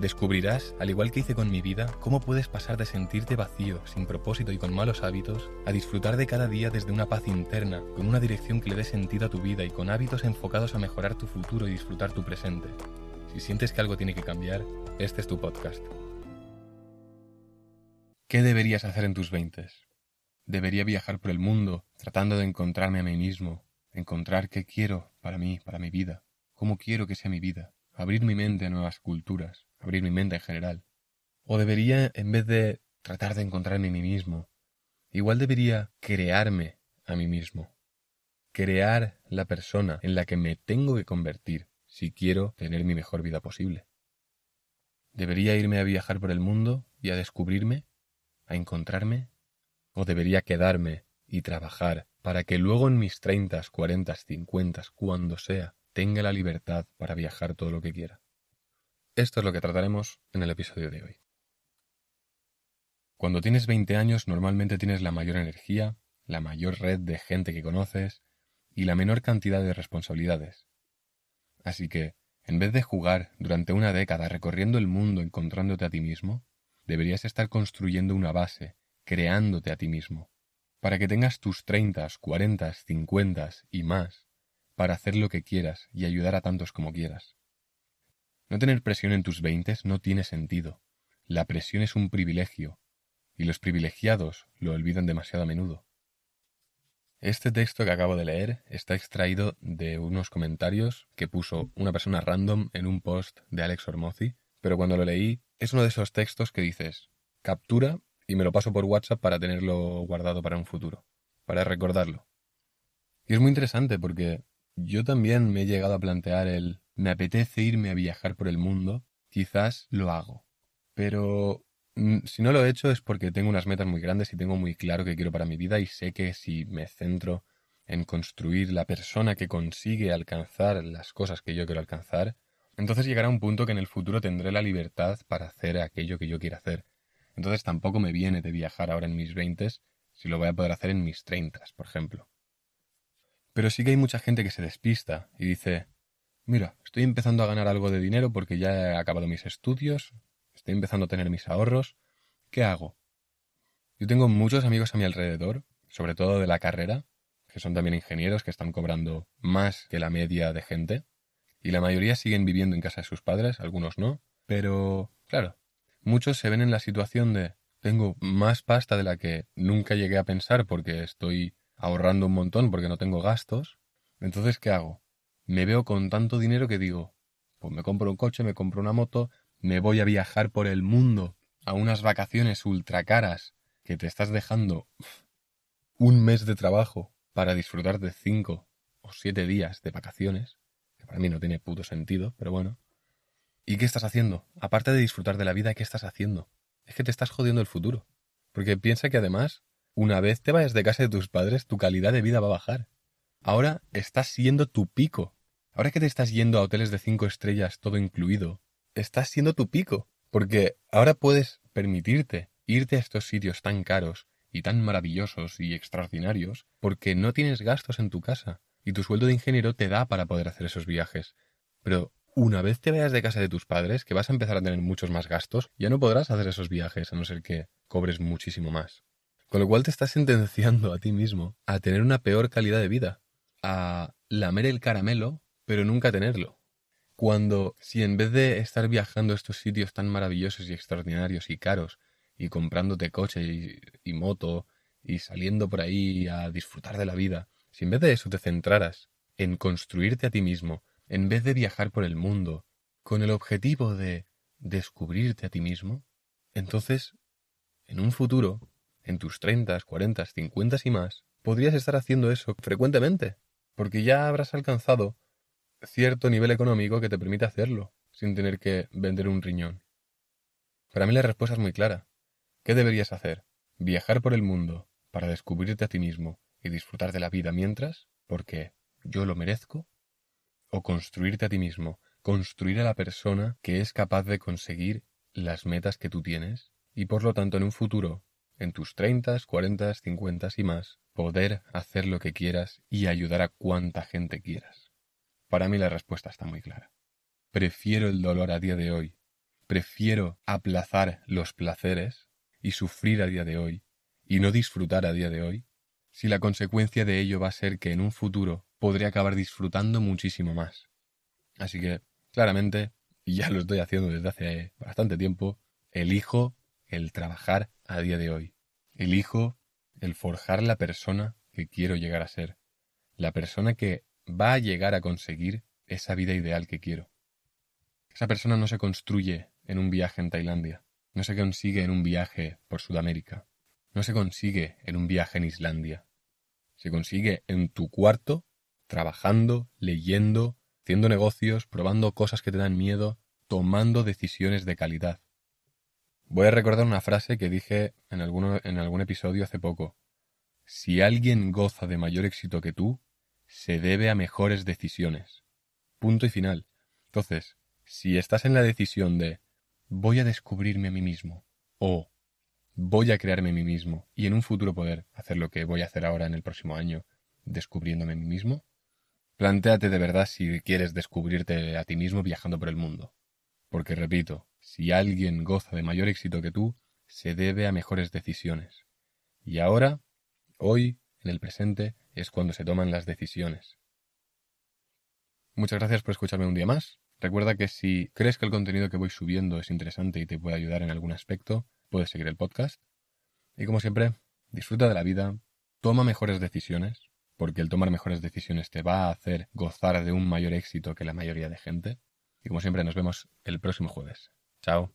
Descubrirás, al igual que hice con mi vida, cómo puedes pasar de sentirte vacío, sin propósito y con malos hábitos, a disfrutar de cada día desde una paz interna, con una dirección que le dé sentido a tu vida y con hábitos enfocados a mejorar tu futuro y disfrutar tu presente. Si sientes que algo tiene que cambiar, este es tu podcast. ¿Qué deberías hacer en tus veintes? Debería viajar por el mundo, tratando de encontrarme a mí mismo, encontrar qué quiero para mí, para mi vida, cómo quiero que sea mi vida, abrir mi mente a nuevas culturas, abrir mi mente en general. O debería, en vez de tratar de encontrarme a mí mismo, igual debería crearme a mí mismo. Crear la persona en la que me tengo que convertir si quiero tener mi mejor vida posible. ¿Debería irme a viajar por el mundo y a descubrirme, a encontrarme? ¿O debería quedarme y trabajar para que luego en mis treintas, cuarentas, cincuentas, cuando sea, tenga la libertad para viajar todo lo que quiera? Esto es lo que trataremos en el episodio de hoy. Cuando tienes 20 años normalmente tienes la mayor energía, la mayor red de gente que conoces y la menor cantidad de responsabilidades. Así que, en vez de jugar durante una década recorriendo el mundo encontrándote a ti mismo, deberías estar construyendo una base, creándote a ti mismo, para que tengas tus 30, 40, 50 y más, para hacer lo que quieras y ayudar a tantos como quieras. No tener presión en tus veintes no tiene sentido. La presión es un privilegio, y los privilegiados lo olvidan demasiado a menudo. Este texto que acabo de leer está extraído de unos comentarios que puso una persona random en un post de Alex Ormozzi, pero cuando lo leí es uno de esos textos que dices, captura y me lo paso por WhatsApp para tenerlo guardado para un futuro, para recordarlo. Y es muy interesante porque yo también me he llegado a plantear el me apetece irme a viajar por el mundo, quizás lo hago. Pero mm, si no lo he hecho es porque tengo unas metas muy grandes y tengo muy claro qué quiero para mi vida y sé que si me centro en construir la persona que consigue alcanzar las cosas que yo quiero alcanzar, entonces llegará un punto que en el futuro tendré la libertad para hacer aquello que yo quiera hacer. Entonces tampoco me viene de viajar ahora en mis veintes si lo voy a poder hacer en mis treintas, por ejemplo. Pero sí que hay mucha gente que se despista y dice, Mira, estoy empezando a ganar algo de dinero porque ya he acabado mis estudios, estoy empezando a tener mis ahorros. ¿Qué hago? Yo tengo muchos amigos a mi alrededor, sobre todo de la carrera, que son también ingenieros que están cobrando más que la media de gente, y la mayoría siguen viviendo en casa de sus padres, algunos no, pero, claro, muchos se ven en la situación de tengo más pasta de la que nunca llegué a pensar porque estoy ahorrando un montón porque no tengo gastos, entonces ¿qué hago? Me veo con tanto dinero que digo, pues me compro un coche, me compro una moto, me voy a viajar por el mundo a unas vacaciones ultra caras que te estás dejando un mes de trabajo para disfrutar de cinco o siete días de vacaciones, que para mí no tiene puto sentido, pero bueno. ¿Y qué estás haciendo? Aparte de disfrutar de la vida, ¿qué estás haciendo? Es que te estás jodiendo el futuro. Porque piensa que además, una vez te vayas de casa de tus padres, tu calidad de vida va a bajar. Ahora estás siendo tu pico. Ahora que te estás yendo a hoteles de cinco estrellas todo incluido, estás siendo tu pico. Porque ahora puedes permitirte irte a estos sitios tan caros y tan maravillosos y extraordinarios porque no tienes gastos en tu casa y tu sueldo de ingeniero te da para poder hacer esos viajes. Pero una vez te vayas de casa de tus padres, que vas a empezar a tener muchos más gastos, ya no podrás hacer esos viajes a no ser que cobres muchísimo más. Con lo cual te estás sentenciando a ti mismo a tener una peor calidad de vida a lamer el caramelo, pero nunca tenerlo. Cuando, si en vez de estar viajando a estos sitios tan maravillosos y extraordinarios y caros, y comprándote coche y, y moto, y saliendo por ahí a disfrutar de la vida, si en vez de eso te centraras en construirte a ti mismo, en vez de viajar por el mundo, con el objetivo de descubrirte a ti mismo, entonces, en un futuro, en tus treintas, cuarentas, cincuentas y más, podrías estar haciendo eso frecuentemente porque ya habrás alcanzado cierto nivel económico que te permite hacerlo, sin tener que vender un riñón. Para mí la respuesta es muy clara. ¿Qué deberías hacer? ¿Viajar por el mundo para descubrirte a ti mismo y disfrutar de la vida mientras, porque yo lo merezco? ¿O construirte a ti mismo construir a la persona que es capaz de conseguir las metas que tú tienes y por lo tanto en un futuro, en tus 30, 40, 50 y más, poder hacer lo que quieras y ayudar a cuanta gente quieras. Para mí la respuesta está muy clara. Prefiero el dolor a día de hoy, prefiero aplazar los placeres y sufrir a día de hoy y no disfrutar a día de hoy, si la consecuencia de ello va a ser que en un futuro podré acabar disfrutando muchísimo más. Así que, claramente, y ya lo estoy haciendo desde hace bastante tiempo, elijo el trabajar a día de hoy. Elijo el forjar la persona que quiero llegar a ser. La persona que va a llegar a conseguir esa vida ideal que quiero. Esa persona no se construye en un viaje en Tailandia, no se consigue en un viaje por Sudamérica, no se consigue en un viaje en Islandia. Se consigue en tu cuarto, trabajando, leyendo, haciendo negocios, probando cosas que te dan miedo, tomando decisiones de calidad. Voy a recordar una frase que dije en, algún episodio hace poco. Si alguien goza de mayor éxito que tú, se debe a mejores decisiones. Punto y final. Entonces, si estás en la decisión de voy a descubrirme a mí mismo o voy a crearme a mí mismo y en un futuro poder hacer lo que voy a hacer ahora en el próximo año, descubriéndome a mí mismo, plantéate de verdad si quieres descubrirte a ti mismo viajando por el mundo. Porque repito, si alguien goza de mayor éxito que tú, se debe a mejores decisiones. Y ahora, hoy, en el presente, es cuando se toman las decisiones. Muchas gracias por escucharme un día más. Recuerda que si crees que el contenido que voy subiendo es interesante y te puede ayudar en algún aspecto, puedes seguir el podcast. Y como siempre, disfruta de la vida, toma mejores decisiones, porque el tomar mejores decisiones te va a hacer gozar de un mayor éxito que la mayoría de gente. Y como siempre, nos vemos el próximo jueves. Chao.